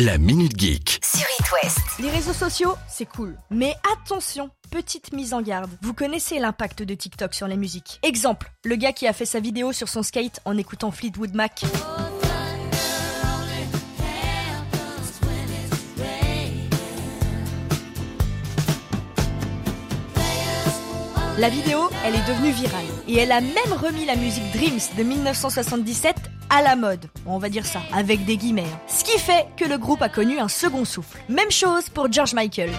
La Minute Geek. sur It West. Les réseaux sociaux, c'est cool. Mais attention, petite mise en garde. Vous connaissez l'impact de TikTok sur les musiques. Exemple, le gars qui a fait sa vidéo sur son skate en écoutant Fleetwood Mac. La vidéo, elle est devenue virale. Et elle a même remis la musique Dreams de 1977 à la mode. On va dire ça, avec des guillemets. hein. Ce qui fait que le groupe a connu un second souffle. Même chose pour George Michael.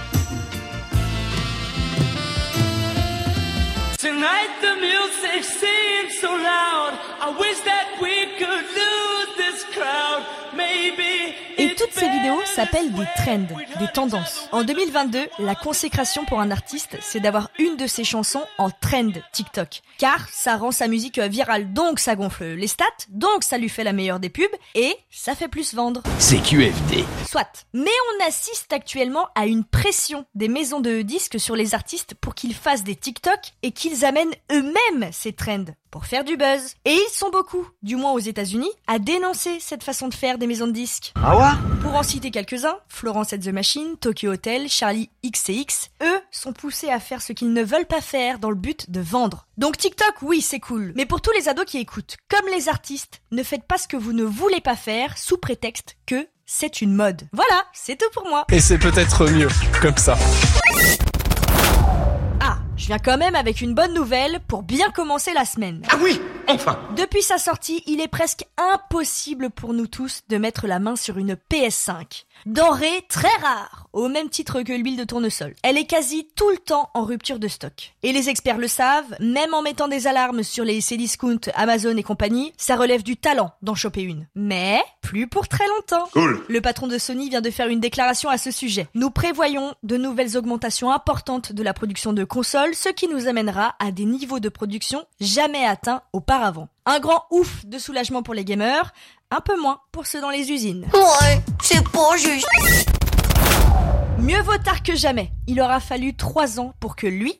Et toutes ces vidéos s'appellent des trends, des tendances. En 2022, la consécration pour un artiste, c'est d'avoir une de ses chansons en trend TikTok. Car ça rend sa musique virale, donc ça gonfle les stats, donc ça lui fait la meilleure des pubs, et ça fait plus vendre. C'est QFD. Soit. Mais on assiste actuellement à une pression des maisons de disques sur les artistes pour qu'ils fassent des TikTok et qu'ils amènent eux-mêmes ces trends pour faire du buzz. Et ils sont beaucoup, du moins aux États-Unis, à dénoncer cette façon de faire des maisons de disques. Ah ouais? Pour en citer quelques-uns, Florence and the Machine, Tokyo Hotel, Charlie XCX, eux sont poussés à faire ce qu'ils ne veulent pas faire dans le but de vendre. Donc TikTok, oui, c'est cool. Mais pour tous les ados qui écoutent, comme les artistes, ne faites pas ce que vous ne voulez pas faire sous prétexte que c'est une mode. Voilà, c'est tout pour moi. Et c'est peut-être mieux comme ça. Viens quand même avec une bonne nouvelle pour bien commencer la semaine. Ah oui Enfin Depuis sa sortie, il est presque impossible pour nous tous de mettre la main sur une PS5. Denrée très rare, au même titre que l'huile de tournesol. Elle est quasi tout le temps en rupture de stock. Et les experts le savent, même en mettant des alarmes sur les Cdiscount, Amazon et compagnie, ça relève du talent d'en choper une. Mais plus pour très longtemps. Cool Le patron de Sony vient de faire une déclaration à ce sujet. Nous prévoyons de nouvelles augmentations importantes de la production de consoles, ce qui nous amènera à des niveaux de production jamais atteints auparavant. Un grand ouf de soulagement pour les gamers, un peu moins pour ceux dans les usines. Ouais, c'est pas juste. Mieux vaut tard que jamais. Il aura fallu trois ans pour que lui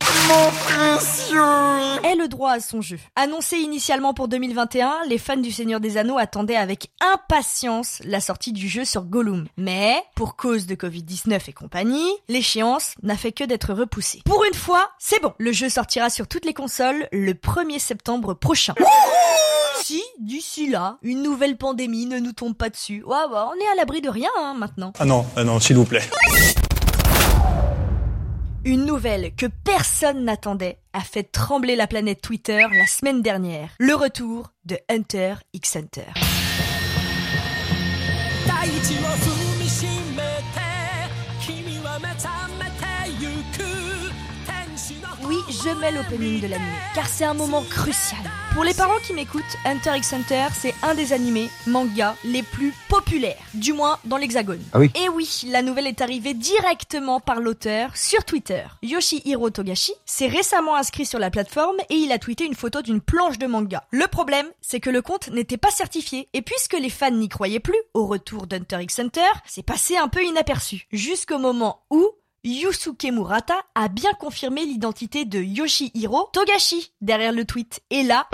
ait le droit à son jeu. Annoncé initialement pour 2021, les fans du Seigneur des Anneaux attendaient avec impatience la sortie du jeu sur Gollum. Mais, pour cause de Covid-19 et compagnie, l'échéance n'a fait que d'être repoussée. Pour une fois, c'est bon. Le jeu sortira sur toutes les consoles le 1er septembre prochain. Si, d'ici là, une nouvelle pandémie ne nous tombe pas dessus. Ouais, bah, on est à l'abri de rien, hein, maintenant. Ah non, ah non, s'il vous plaît. Une nouvelle que personne n'attendait a fait trembler la planète Twitter la semaine dernière. Le retour de Hunter x Hunter. Oui, je mets l'opening de l'anime, car c'est un moment crucial. Pour les parents qui m'écoutent, Hunter x Hunter, c'est un des animés, mangas, les plus populaires, du moins dans l'hexagone. Ah oui. Et oui, la nouvelle est arrivée directement par l'auteur sur Twitter. Yoshihiro Togashi s'est récemment inscrit sur la plateforme et il a tweeté une photo d'une planche de manga. Le problème, c'est que le compte n'était pas certifié, et puisque les fans n'y croyaient plus au retour d'Hunter x Hunter, c'est passé un peu inaperçu. Jusqu'au moment où Yusuke Murata a bien confirmé l'identité de Yoshihiro Togashi derrière le tweet. Et là,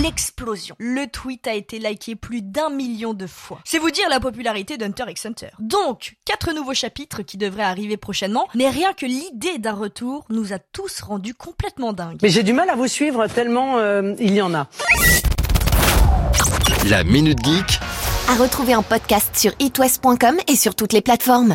l'explosion. Le tweet a été liké plus d'un million de fois. C'est vous dire la popularité d'Hunter x Hunter. Donc, quatre nouveaux chapitres qui devraient arriver prochainement, mais rien que l'idée d'un retour nous a tous rendus complètement dingues. Mais j'ai du mal à vous suivre tellement euh, il y en a. La Minute Geek À retrouver en podcast sur itwest.com et sur toutes les plateformes.